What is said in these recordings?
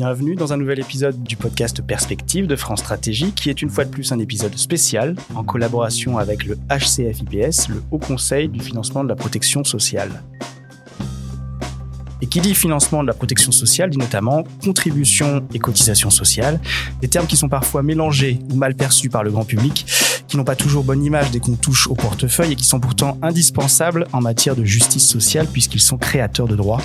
Bienvenue dans un nouvel épisode du podcast Perspective de France Stratégie, qui est une fois de plus un épisode spécial en collaboration avec le HCFIPS, le Haut Conseil du financement de la protection sociale. Et qui dit financement de la protection sociale dit notamment contribution et cotisation sociale, des termes qui sont parfois mélangés ou mal perçus par le grand public, qui n'ont pas toujours bonne image dès qu'on touche au portefeuille et qui sont pourtant indispensables en matière de justice sociale puisqu'ils sont créateurs de droits.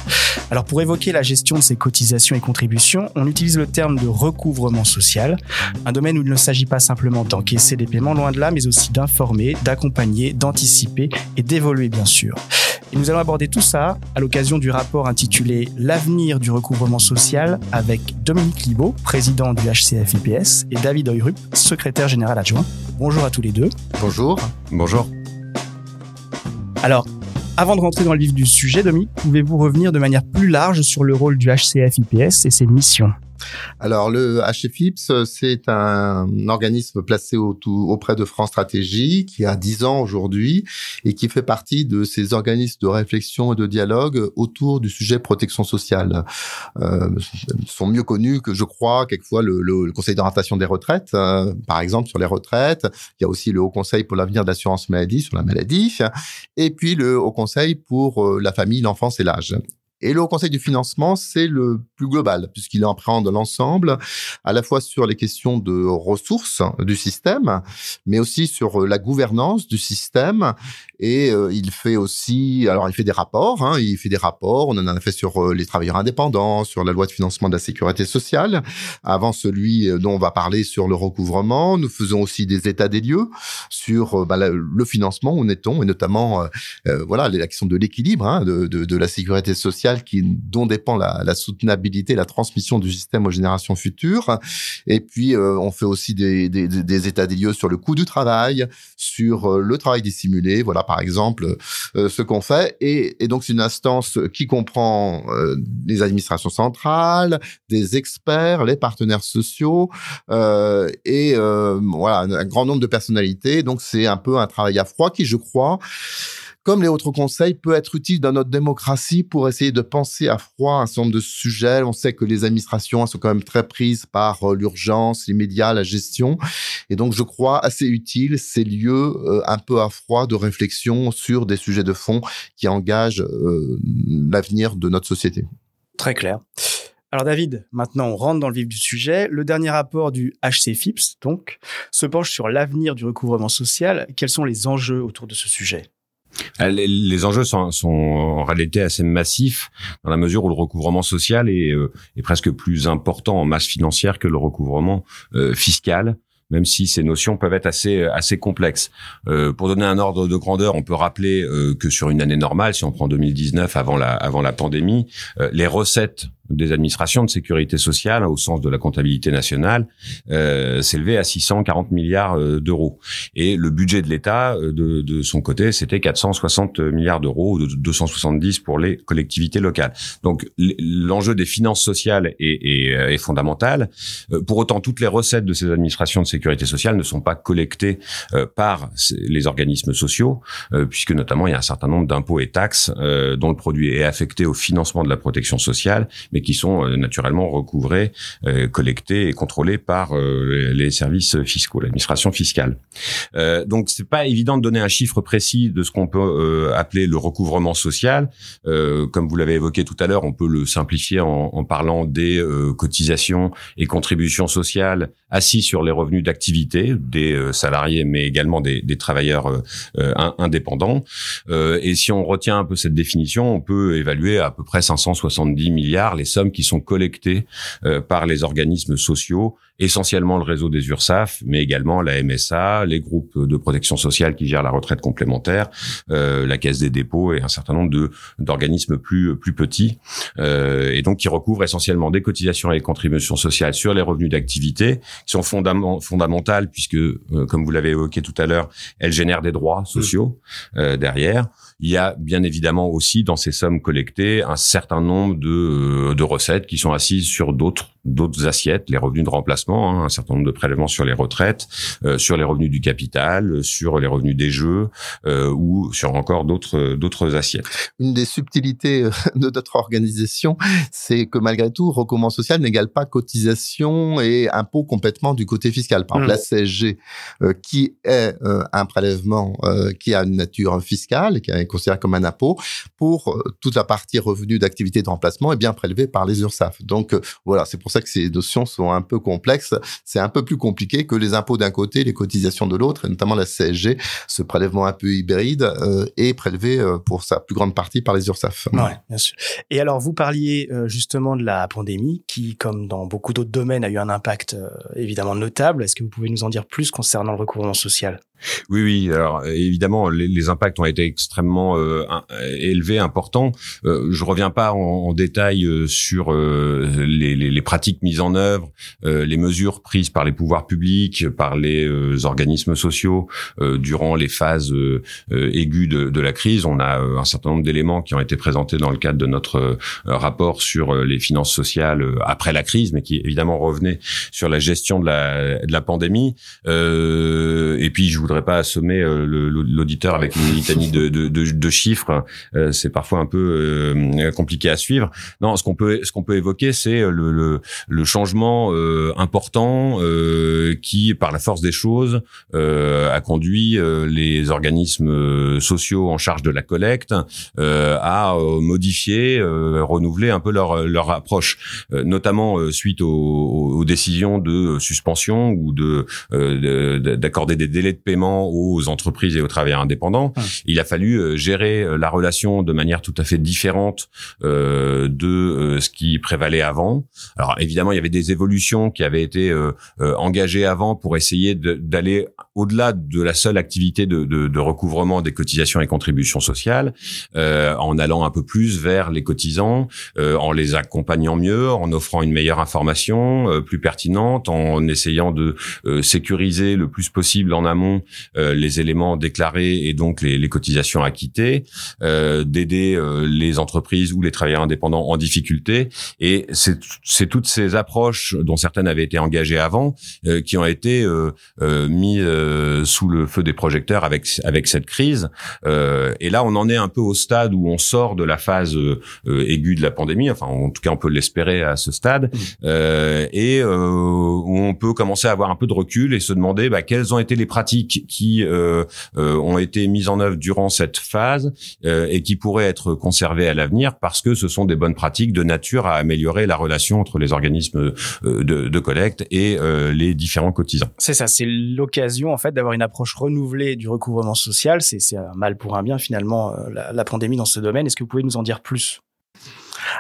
Alors pour évoquer la gestion de ces cotisations et contributions, on utilise le terme de recouvrement social, un domaine où il ne s'agit pas simplement d'encaisser des paiements loin de là, mais aussi d'informer, d'accompagner, d'anticiper et d'évoluer bien sûr. Et nous allons aborder tout ça à l'occasion du rapport intitulé L'avenir du recouvrement social avec Dominique Libaud, président du HCFIPS, et David Oyrup, secrétaire général adjoint. Bonjour à tous les deux. Bonjour. Bonjour. Alors, avant de rentrer dans le vif du sujet, Dominique, pouvez-vous revenir de manière plus large sur le rôle du HCFIPS et ses missions? Alors le HFIPS, c'est un organisme placé auprès de France Stratégie qui a 10 ans aujourd'hui et qui fait partie de ces organismes de réflexion et de dialogue autour du sujet protection sociale. Euh, sont mieux connus que je crois quelquefois le, le, Conseil d'orientation des retraites, euh, par exemple sur les retraites. Il y a aussi le Haut Conseil pour l'avenir de l'assurance maladie sur la maladie, et puis le Haut Conseil pour euh, la famille, l'enfance et l'âge. Et le Conseil du financement, c'est le plus global, puisqu'il appréhende l'ensemble, à la fois sur les questions de ressources du système, mais aussi sur euh, la gouvernance du système. Et euh, il fait aussi, alors il fait des rapports, hein, il fait des rapports, on en a fait sur euh, les travailleurs indépendants, sur la loi de financement de la sécurité sociale, avant celui dont on va parler sur le recouvrement. Nous faisons aussi des états des lieux sur bah, le financement, où est-on, et notamment, voilà, la question de l'équilibre hein, de la sécurité sociale dont dépend la, soutenabilité, la transmission du système aux générations futures. Et puis, euh, on fait aussi des, états des lieux sur le coût du travail, sur euh, le travail dissimulé. Voilà, par exemple, euh, ce qu'on fait. Et, donc, c'est une instance qui comprend les administrations centrales, des experts, les partenaires sociaux et voilà un grand nombre de personnalités. Donc, c'est un peu un travail à froid qui, je crois, comme les autres conseils, peut être utile dans notre démocratie pour essayer de penser à froid un certain nombre de sujets. On sait que les administrations sont quand même très prises par euh, l'urgence, les médias, la gestion. Et donc, je crois assez utile ces lieux euh, un peu à froid de réflexion sur des sujets de fond qui engagent euh, l'avenir de notre société. Très clair. Alors David, maintenant on rentre dans le vif du sujet. Le dernier rapport du HCFIPS, donc, se penche sur l'avenir du recouvrement social. Quels sont les enjeux autour de ce sujet? Les, enjeux sont, sont, en réalité assez massifs dans la mesure où le recouvrement social est, euh, est presque plus important en masse financière que le recouvrement euh, fiscal même si ces notions peuvent être assez assez complexes. Euh, pour donner un ordre de grandeur, on peut rappeler que sur une année normale, si on prend 2019 avant la avant la pandémie, les recettes des administrations de sécurité sociale au sens de la comptabilité nationale euh, s'élevait à 640 milliards euh, d'euros. Et le budget de l'État euh, de, de, son côté c'était 460 milliards d'euros de 270 pour les collectivités locales. Donc l'enjeu des finances sociales est, est, est, fondamental. Pour autant toutes les recettes de ces administrations de sécurité sociale ne sont pas collectées par les organismes sociaux puisque notamment il y a un certain nombre d'impôts et taxes dont le produit est affecté au financement de la protection sociale mais qui sont euh, naturellement recouvrés, euh, collectés et contrôlés par euh, les services fiscaux, l'administration fiscale. donc c'est pas évident de donner un chiffre précis de ce qu'on peut appeler le recouvrement social. comme vous l'avez évoqué tout à l'heure, on peut le simplifier en, parlant des cotisations et contributions sociales assises sur les revenus d'activité des salariés, mais également des, des travailleurs indépendants. et si on retient un peu cette définition, on peut évaluer à peu près 570 milliards sommes qui sont collectées euh, par les organismes sociaux, essentiellement le réseau des URSAF, mais également la MSA, les groupes de protection sociale qui gèrent la retraite complémentaire, euh, la Caisse des dépôts et un certain nombre de d'organismes plus plus petits, euh, et donc qui recouvrent essentiellement des cotisations et des contributions sociales sur les revenus d'activité, qui sont fondamentales puisque, comme vous l'avez évoqué tout à l'heure, elles génèrent des droits sociaux derrière. Il y a bien évidemment aussi dans ces sommes collectées un certain nombre de, de recettes qui sont assises sur d'autres d'autres assiettes, les revenus de remplacement, hein, un certain nombre de prélèvements sur les retraites, euh, sur les revenus du capital, sur les revenus des jeux euh, ou sur encore d'autres d'autres assiettes. Une des subtilités de notre organisation, c'est que malgré tout, recommand social n'égale pas cotisation et impôt complètement du côté fiscal. Par exemple, la mmh. CSG, qui est un prélèvement qui a une nature fiscale, qui est considéré comme un impôt, pour toute la partie revenus d'activité de remplacement est bien prélevée par les URSAF. Donc voilà, c'est pour ça que ces notions sont un peu complexes. C'est un peu plus compliqué que les impôts d'un côté, les cotisations de l'autre, et notamment la CSG, ce prélèvement un peu hybride, euh, est prélevé euh, pour sa plus grande partie par les URSAF. Ouais, bien sûr. Et alors, vous parliez euh, justement de la pandémie, qui, comme dans beaucoup d'autres domaines, a eu un impact évidemment notable. Est-ce que vous pouvez nous en dire plus concernant le recouvrement social? Oui, oui. Alors évidemment, les, les, impacts ont été extrêmement euh, élevés, importants. Euh, je reviens pas en, en détail euh, sur euh, les, les, les, pratiques mises en œuvre, les mesures prises par les pouvoirs publics, par les organismes sociaux durant les phases aiguës de, de, la crise. On a un certain nombre d'éléments qui ont été présentés dans le cadre de notre rapport sur les finances sociales après la crise, mais qui évidemment revenaient sur la gestion de la, de la pandémie. et puis je voudrais pas assommer euh, l'auditeur avec une litanie de chiffres. Euh, c'est parfois un peu euh, compliqué à suivre. Non, ce qu'on peut ce qu'on peut évoquer, c'est le, le, le, changement important qui, par la force des choses, a conduit les organismes sociaux en charge de la collecte à modifier, renouveler un peu leur leur approche, notamment suite aux, aux, décisions de suspension ou de d'accorder des délais de paiement aux entreprises et aux travailleurs indépendants. Il a fallu euh, gérer euh, la relation de manière tout à fait différente euh, de ce qui prévalait avant. Alors évidemment, il y avait des évolutions qui avaient été engagées avant pour essayer d'aller au-delà de la seule activité de, de, de, recouvrement des cotisations et contributions sociales, euh, en allant un peu plus vers les cotisants, euh, en les accompagnant mieux, en offrant une meilleure information euh, plus pertinente, en essayant de sécuriser le plus possible en amont les éléments déclarés et donc les, les cotisations acquittées, d'aider les entreprises ou les travailleurs indépendants en difficulté. Et c'est toutes ces approches dont certaines avaient été engagées avant qui ont été mises euh, sous le feu des projecteurs avec avec cette crise. Euh, et là, on en est un peu au stade où on sort de la phase euh, aiguë de la pandémie. Enfin, en tout cas, on peut l'espérer à ce stade, mmh. et où on peut commencer à avoir un peu de recul et se demander bah, quelles ont été les pratiques qui ont été mises en œuvre durant cette phase et qui pourraient être conservées à l'avenir parce que ce sont des bonnes pratiques de nature à améliorer la relation entre les organismes de, collecte et les différents cotisants. C'est ça, c'est l'occasion en fait d'avoir une approche renouvelée du recouvrement social. C'est un mal pour un bien finalement euh, la, la pandémie dans ce domaine. Est-ce que vous pouvez nous en dire plus?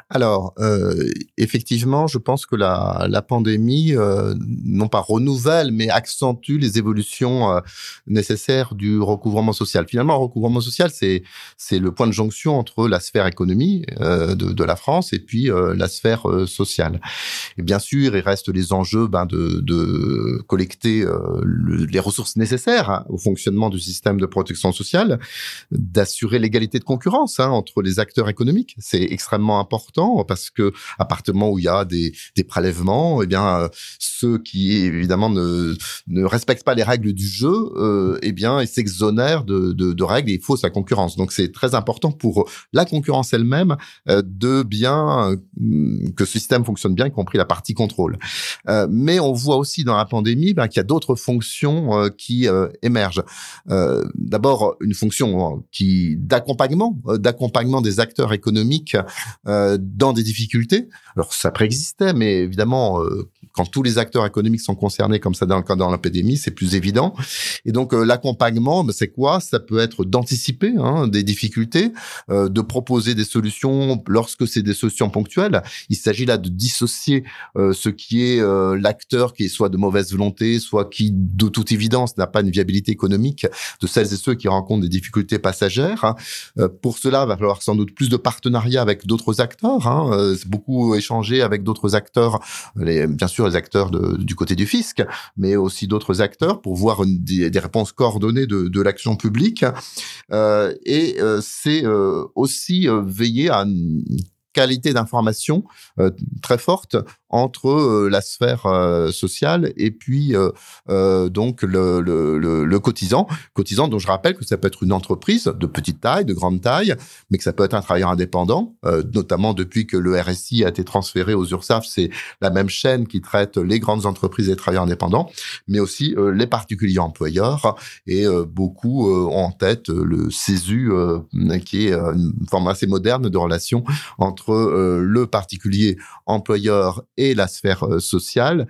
Alors, euh, effectivement, je pense que la, la pandémie, euh, non pas renouvelle, mais accentue les évolutions euh, nécessaires du recouvrement social. Finalement, le recouvrement social, c'est c'est le point de jonction entre la sphère économie euh, de, la France et puis euh, la sphère sociale. Et bien sûr, il reste les enjeux ben, de, de collecter les ressources nécessaires hein, au fonctionnement du système de protection sociale, d'assurer l'égalité de concurrence hein, entre les acteurs économiques. C'est extrêmement important parce que à où il y a des, prélèvements, eh bien euh, ceux qui évidemment ne, respectent pas les règles du jeu, euh, eh bien s'exonèrent de, règles et faut sa concurrence. Donc c'est très important pour la concurrence elle-même euh, de bien que ce système fonctionne bien, y compris la partie contrôle. Mais on voit aussi dans la pandémie ben, qu'il y a d'autres fonctions qui émergent. D'abord une fonction qui d'accompagnement, d'accompagnement des acteurs économiques dans des difficultés. Alors ça préexistait, mais évidemment, euh, quand tous les acteurs économiques sont concernés comme ça dans le cas dans l'épidémie, c'est plus évident. Et donc euh, l'accompagnement, ben, c'est quoi? Ça peut être d'anticiper hein, des difficultés, de proposer des solutions lorsque c'est des solutions ponctuelles. Il s'agit là de dissocier ce qui est l'acteur qui est soit de mauvaise volonté, soit qui de toute évidence n'a pas une viabilité économique, de celles et ceux qui rencontrent des difficultés passagères. Hein. pour cela, il va falloir sans doute plus de partenariats avec d'autres acteurs hein, euh, beaucoup échangé avec d'autres acteurs, les, bien sûr les acteurs du côté du fisc, mais aussi d'autres acteurs pour voir des, réponses coordonnées de, de l'action publique. Euh, et euh, c'est euh, aussi veiller à une qualité d'information très forte entre la sphère sociale et puis donc le, le, le, cotisant, cotisant dont je rappelle que ça peut être une entreprise de petite taille, de grande taille, mais que ça peut être un travailleur indépendant, notamment depuis que le RSI a été transféré aux URSAF, c'est la même chaîne qui traite les grandes entreprises et les travailleurs indépendants, mais aussi les particuliers employeurs et beaucoup ont en tête le CESU qui est une forme assez moderne de relation entre le particulier employeur et la sphère sociale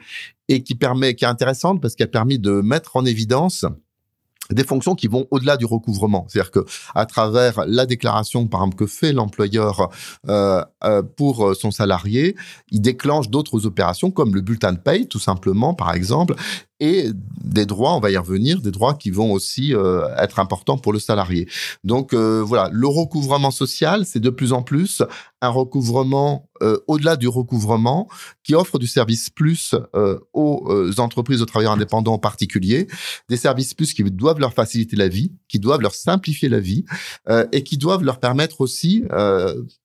et qui permet, qui est intéressante parce qu'elle a permis de mettre en évidence des fonctions qui vont au-delà du recouvrement. C'est-à-dire que à travers la déclaration, par exemple, que fait l'employeur euh, euh, pour son salarié, il déclenche d'autres opérations comme le bulletin de paye, tout simplement, par exemple, et des droits, on va y revenir, des droits qui vont aussi euh, être importants pour le salarié. Donc euh, voilà, le recouvrement social, c'est de plus en plus un recouvrement euh, au-delà du recouvrement qui offre du service plus aux entreprises, aux travailleurs indépendants en particulier, des services plus qui doivent leur faciliter la vie, qui doivent leur simplifier la vie et qui doivent leur permettre aussi,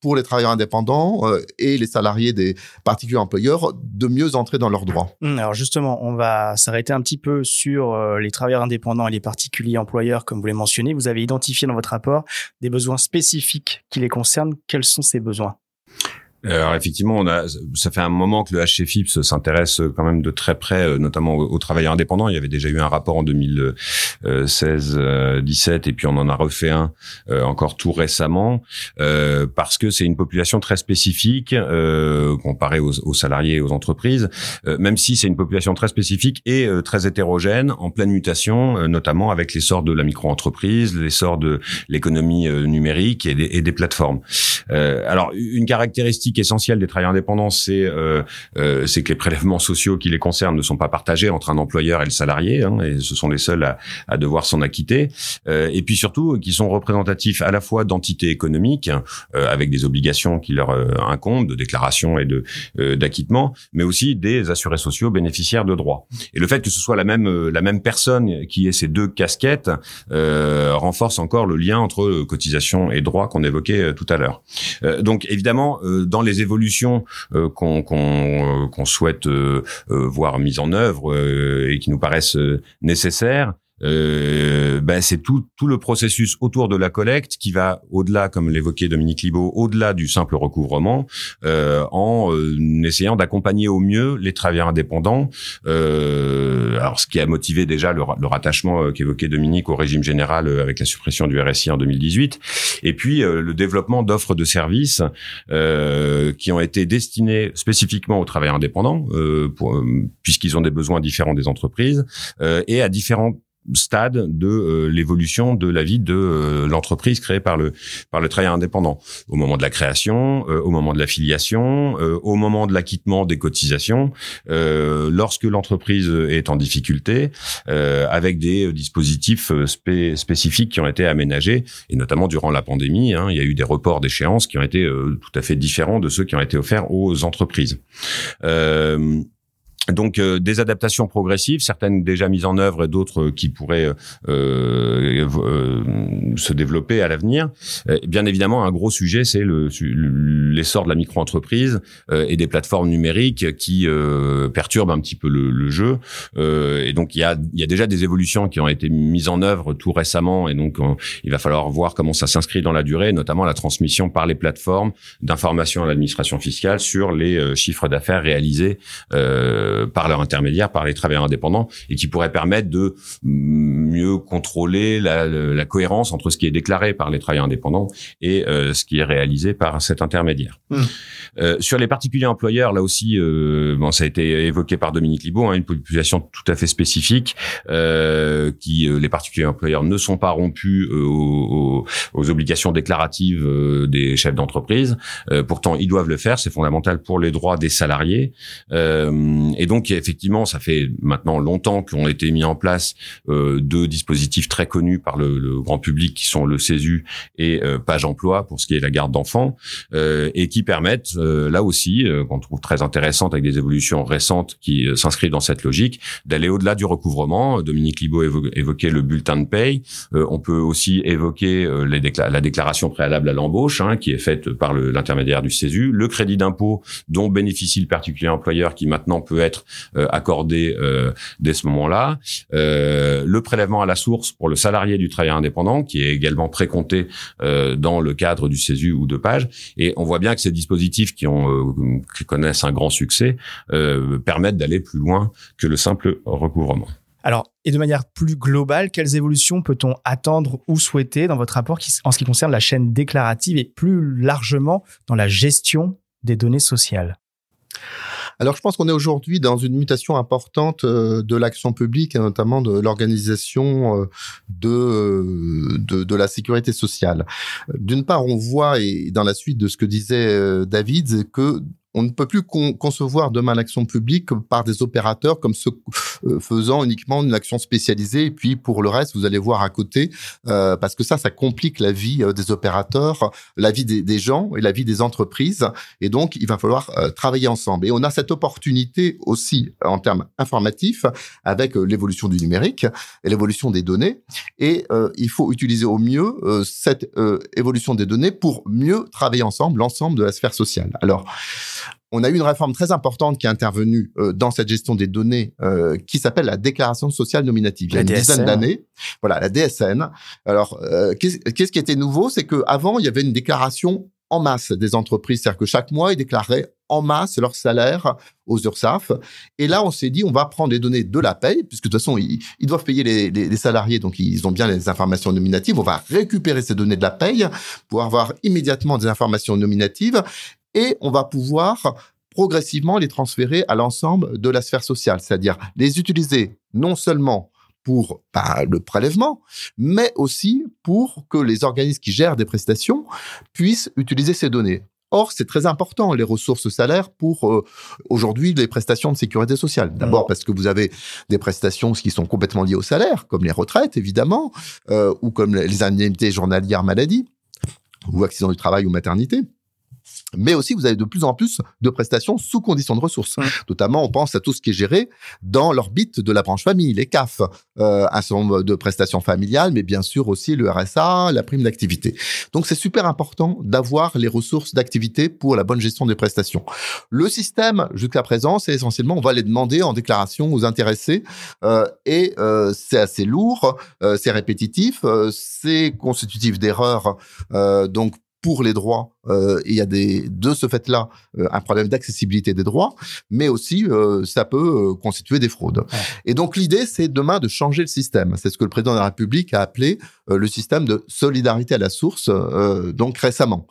pour les travailleurs indépendants et les salariés des particuliers employeurs, de mieux entrer dans leurs droits. Hum, alors justement, on va s'arrêter un petit peu sur euh, les travailleurs indépendants et les particuliers employeurs, comme vous l'avez mentionné. Vous avez identifié dans votre rapport des besoins spécifiques qui les concernent. Quels sont ces besoins? Alors effectivement, on a, ça fait un moment que le HCFIPS s'intéresse quand même de très près, euh, notamment aux, travailleurs indépendants. Il y avait déjà eu un rapport en 2016-17 et puis on en a refait un euh, encore tout récemment euh, parce que c'est une population très spécifique euh, comparée aux, aux, salariés et aux entreprises, même si c'est une population très spécifique et très hétérogène, en pleine mutation, notamment avec l'essor de la micro-entreprise, l'essor de l'économie numérique et des, et des plateformes. alors une caractéristique essentiel des travailleurs indépendants, c'est euh, euh, c'est que les prélèvements sociaux qui les concernent ne sont pas partagés entre un employeur et le salarié, hein, et ce sont les seuls à, à devoir s'en acquitter. Euh, et puis surtout, qui sont représentatifs à la fois d'entités économiques avec des obligations qui leur incombent de déclaration et de d'acquittement, mais aussi des assurés sociaux bénéficiaires de droits. Et le fait que ce soit la même la même personne qui ait ces deux casquettes renforce encore le lien entre cotisation et droit qu'on évoquait tout à l'heure. donc évidemment, dans les évolutions euh, qu'on euh, souhaite euh, voir mises en œuvre et qui nous paraissent nécessaires, euh, ben c'est tout, tout le processus autour de la collecte qui va au-delà, comme l'évoquait Dominique Libaud, au-delà du simple recouvrement, euh, en euh, essayant d'accompagner au mieux les travailleurs indépendants. Euh, alors, ce qui a motivé déjà le, le rattachement euh, qu'évoquait Dominique au régime général avec la suppression du RSI en 2018, et puis le développement d'offres de services qui ont été destinés spécifiquement aux travailleurs indépendants, puisqu'ils ont des besoins différents des entreprises, et à différents stade de euh, l'évolution de la vie de euh, l'entreprise créée par le par le travail indépendant. Au moment de la création euh, au moment de l'affiliation au moment de l'acquittement des cotisations lorsque l'entreprise est en difficulté avec des dispositifs spécifiques qui ont été aménagés et notamment durant la pandémie hein, il y a eu des reports d'échéances qui ont été tout à fait différents de ceux qui ont été offerts aux entreprises donc euh, des adaptations progressives, certaines déjà mises en œuvre et d'autres euh, qui pourraient euh, euh, se développer à l'avenir. Bien évidemment, un gros sujet, c'est l'essor de la micro-entreprise et des plateformes numériques qui perturbent un petit peu le, le jeu. et donc il y a, y a déjà des évolutions qui ont été mises en œuvre tout récemment, et donc il va falloir voir comment ça s'inscrit dans la durée, notamment la transmission par les plateformes d'informations à l'administration fiscale sur les chiffres d'affaires réalisés. Euh, euh, par leur intermédiaire, par les travailleurs indépendants, et qui pourrait permettre de mieux contrôler la, la cohérence entre ce qui est déclaré par les travailleurs indépendants et euh, ce qui est réalisé par cet intermédiaire. Mmh. Euh, sur les particuliers employeurs, là aussi, euh, bon, ça a été évoqué par Dominique Libaud, hein, une population tout à fait spécifique, euh, qui les particuliers employeurs ne sont pas rompus aux, aux, obligations déclaratives des chefs d'entreprise. pourtant, ils doivent le faire, c'est fondamental pour les droits des salariés. Et donc effectivement, ça fait maintenant longtemps qu'ont été mis en place euh, deux dispositifs très connus par le, le, grand public qui sont le CESU et euh, Page Emploi pour ce qui est la garde d'enfants euh, et qui permettent euh, là aussi qu'on trouve très intéressante avec des évolutions récentes qui s'inscrivent dans cette logique d'aller au-delà du recouvrement. Dominique Libaud évoquait le bulletin de paye. on peut aussi évoquer les la déclaration préalable à l'embauche hein, qui est faite par l'intermédiaire du CESU, le crédit d'impôt dont bénéficie le particulier employeur qui maintenant peut être accordé dès ce moment-là, le prélèvement à la source pour le salarié du travailleur indépendant qui est également précompté euh, dans le cadre du CESU ou de Page. Et on voit bien que ces dispositifs qui euh, connaissent un grand succès euh, permettent d'aller plus loin que le simple recouvrement. Alors, et de manière plus globale, quelles évolutions peut-on attendre ou souhaiter dans votre rapport en ce qui concerne la chaîne déclarative et plus largement dans la gestion des données sociales? Alors, je pense qu'on est aujourd'hui dans une mutation importante euh, de l'action publique et notamment de l'organisation euh, de, de, la sécurité sociale. D'une part, on voit, et dans la suite de ce que disait euh, David, que on ne peut plus concevoir demain l'action publique par des opérateurs comme ceux euh, faisant uniquement une action spécialisée. Et puis pour le reste, vous allez voir à côté, euh, parce que ça, ça complique la vie euh, des opérateurs, la vie des, gens et la vie des entreprises. Et donc, il va falloir travailler ensemble. Et on a cette opportunité aussi en termes informatifs avec l'évolution du numérique et l'évolution des données. Et il faut utiliser au mieux cette évolution des données pour mieux travailler ensemble, l'ensemble de la sphère sociale. Alors, on a eu une réforme très importante qui est intervenue euh, dans cette gestion des données euh, qui s'appelle la déclaration sociale nominative. Il y a une dizaine d'années, voilà la DSN. Alors euh, qu'est-ce qui était nouveau, c'est que avant il y avait une déclaration en masse des entreprises, c'est-à-dire que chaque mois ils déclaraient en masse leur salaire aux URSAF. Et là, on s'est dit, on va prendre les données de la paye, puisque de toute façon, ils, doivent payer les, les, salariés, donc ils ont bien les informations nominatives. On va récupérer ces données de la paye pour avoir immédiatement des informations nominatives et on va pouvoir progressivement les transférer à l'ensemble de la sphère sociale, c'est-à-dire les utiliser non seulement pour bah, le prélèvement, mais aussi pour que les organismes qui gèrent des prestations puissent utiliser ces données. Or, c'est très important, les ressources salaires pour euh, aujourd'hui les prestations de sécurité sociale. D'abord parce que vous avez des prestations qui sont complètement liées au salaire, comme les retraites évidemment, euh, ou comme les indemnités journalières maladie, ou accident du travail ou maternité mais aussi vous avez de plus en plus de prestations sous conditions de ressources. Notamment, on pense à tout ce qui est géré dans l'orbite de la branche famille, les CAF, euh, un certain nombre de prestations familiales, mais bien sûr aussi le RSA, la prime d'activité. Donc c'est super important d'avoir les ressources d'activité pour la bonne gestion des prestations. Le système, jusqu'à présent, c'est essentiellement, on va les demander en déclaration aux intéressés, euh, et euh, c'est assez lourd, euh, c'est répétitif, euh, c'est constitutif d'erreurs, euh, donc pour les droits euh, il y a des, de ce fait-là euh, un problème d'accessibilité des droits, mais aussi euh, ça peut constituer des fraudes. Et donc l'idée, c'est demain de changer le système. C'est ce que le président de la République a appelé le système de solidarité à la source, donc récemment.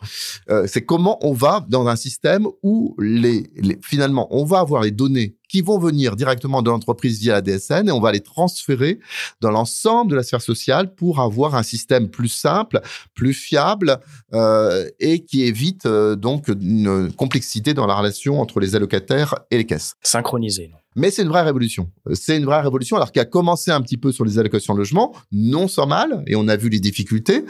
c'est comment on va dans un système où les, les, finalement on va avoir les données qui vont venir directement de l'entreprise via la DSN et on va les transférer dans l'ensemble de la sphère sociale pour avoir un système plus simple, plus fiable euh, et qui évite euh, donc une complexité dans la relation entre les allocataires et les caisses. Synchronisé. Mais c'est une vraie révolution. C'est une vraie révolution, alors qu'il a commencé un petit peu sur les allocations de logement, non sans mal, et on a vu les difficultés.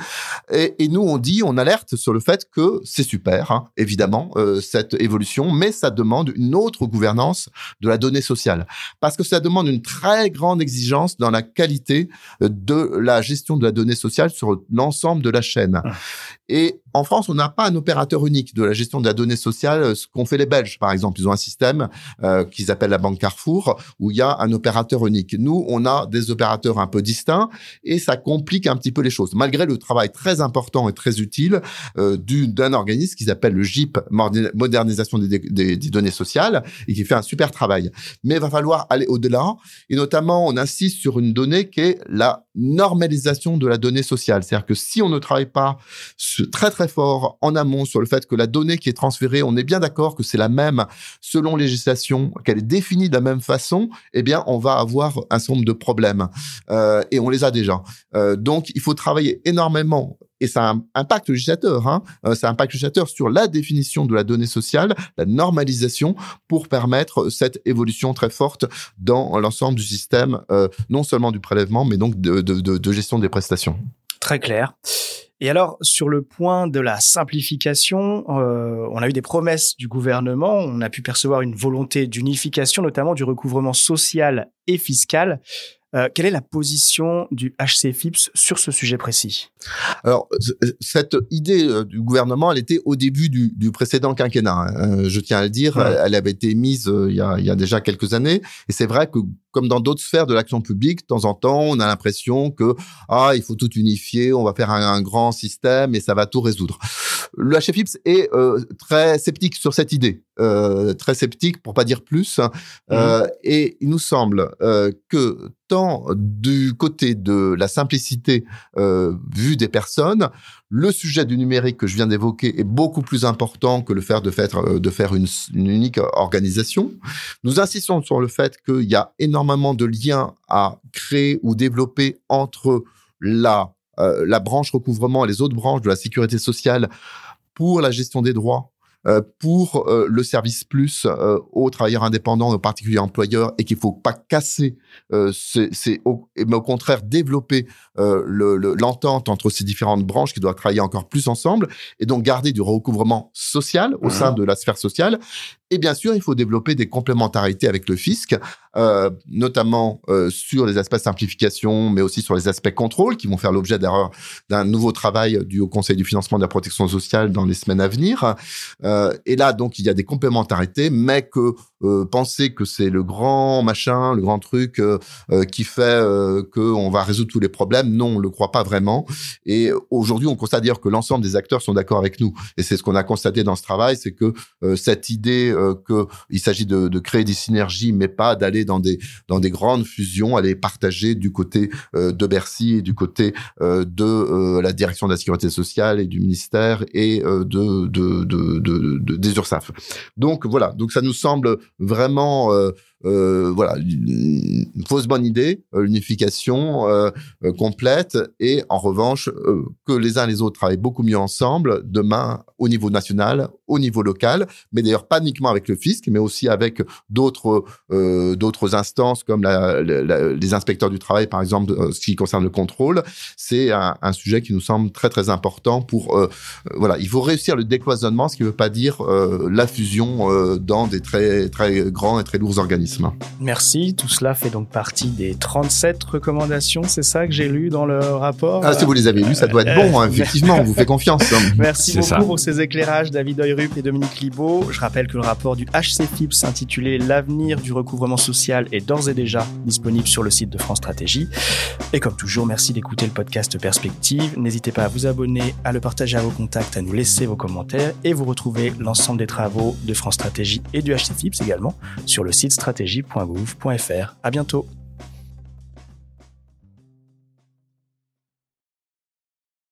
Et, et nous, on dit, on alerte sur le fait que c'est super, hein, évidemment, euh, cette évolution, mais ça demande une autre gouvernance de la donnée sociale, parce que ça demande une très grande exigence dans la qualité de la gestion de la donnée sociale sur l'ensemble de la chaîne. Ah. Et en France, on n'a pas un opérateur unique de la gestion de la donnée sociale, ce qu'ont fait les Belges, par exemple. Ils ont un système euh, qu'ils appellent la banque Où il y a un opérateur unique. Nous, on a des opérateurs un peu distincts, et ça complique un petit peu les choses, malgré le travail très important et très utile euh, d'un organisme qui s'appelle le GIP, Modernisation des, des, des, données sociales, et qui fait un super travail. Mais il va falloir aller au-delà, et notamment, on insiste sur une donnée qui est la normalisation de la donnée sociale. C'est-à-dire que si on ne travaille pas très très fort en amont sur le fait que la donnée qui est transférée, on est bien d'accord que c'est la même selon législation, qu'elle est définie de la même façon, eh bien on va avoir un certain nombre de problèmes euh, et on les a déjà. Euh, donc il faut travailler énormément et ça a un impact législateur. Hein. Euh, ça législateur sur la définition de la donnée sociale, la normalisation pour permettre cette évolution très forte dans l'ensemble du système, euh, non seulement du prélèvement, mais donc de gestion des prestations. Très clair. Et alors, sur le point de la simplification, euh, on a eu des promesses du gouvernement, on a pu percevoir une volonté d'unification, notamment du recouvrement social et fiscal. Euh, quelle est la position du HCFIPS sur ce sujet précis? Alors, cette idée euh, du gouvernement, elle était au début du, du précédent quinquennat. Hein. Euh, je tiens à le dire, ouais. elle avait été mise il y, a, il y a déjà quelques années. Et c'est vrai que, comme dans d'autres sphères de l'action publique, de temps en temps, on a l'impression que ah, il faut tout unifier, on va faire un, un grand système et ça va tout résoudre. Le HFIPS est euh, très sceptique sur cette idée, euh, très sceptique pour pas dire plus. Mmh. Euh, et il nous semble que tant du côté de la simplicité vue des personnes, le sujet du numérique que je viens d'évoquer est beaucoup plus important que le fait de faire, de faire une, une, unique organisation. Nous insistons sur le fait qu'il y a énormément de liens à créer ou développer entre la, euh, la branche recouvrement et les autres branches de la sécurité sociale pour la gestion des droits euh, pour euh, le service plus aux travailleurs indépendants, aux particuliers employeurs, et qu'il faut pas casser, c'est au, mais au contraire développer l'entente le, entre ces différentes branches qui doivent travailler encore plus ensemble, et donc garder du recouvrement social au sein de la sphère sociale. Et bien sûr, il faut développer des complémentarités avec le fisc, euh, notamment euh, sur les aspects simplification, mais aussi sur les aspects contrôle, qui vont faire l'objet d'un nouveau travail du Conseil du financement de la protection sociale dans les semaines à venir. Euh, et là, donc, il y a des complémentarités, mais que euh, penser que c'est le grand machin, le grand truc euh, euh, qui fait euh, qu'on va résoudre tous les problèmes. Non, on le croit pas vraiment. Et aujourd'hui, on constate d'ailleurs que l'ensemble des acteurs sont d'accord avec nous. Et c'est ce qu'on a constaté dans ce travail, c'est que euh, cette idée euh, qu'il s'agit de, de, créer des synergies, mais pas d'aller dans des dans des grandes fusions, elle est partagée du côté de Bercy et du côté de la direction de la sécurité sociale et du ministère et de, de, de, de, des URSAF. Donc voilà. Donc ça nous semble vraiment euh, euh, voilà, une fausse bonne idée, euh, l'unification euh, euh, complète, et en revanche, euh, que les uns et les autres travaillent beaucoup mieux ensemble, demain, au niveau national, au niveau local, mais d'ailleurs pas uniquement avec le fisc, mais aussi avec d'autres euh, d'autres instances comme la, la, les inspecteurs du travail, par exemple, ce qui concerne le contrôle. C'est un, un, sujet qui nous semble très très important pour voilà, il faut réussir le décloisonnement, ce qui ne veut pas dire la fusion dans des très très grands et très lourds organismes. Merci. Tout cela fait donc partie des 37 recommandations, c'est ça que j'ai lu dans le rapport? Ah, si vous les avez lues, ça doit être bon, hein, effectivement, on vous fait confiance. Hein. Merci beaucoup ça. pour ces éclairages, David Oyrup et Dominique Libaud. Je rappelle que le rapport du HCFIPS intitulé L'avenir du recouvrement social est d'ores et déjà disponible sur le site de France Stratégie. Et comme toujours, merci d'écouter le podcast Perspective. N'hésitez pas à vous abonner, à le partager à vos contacts, à nous laisser vos commentaires et vous retrouvez l'ensemble des travaux de France Stratégie et du HCFIPS également sur le site stratégie stratégie.gouv.fr. À bientôt.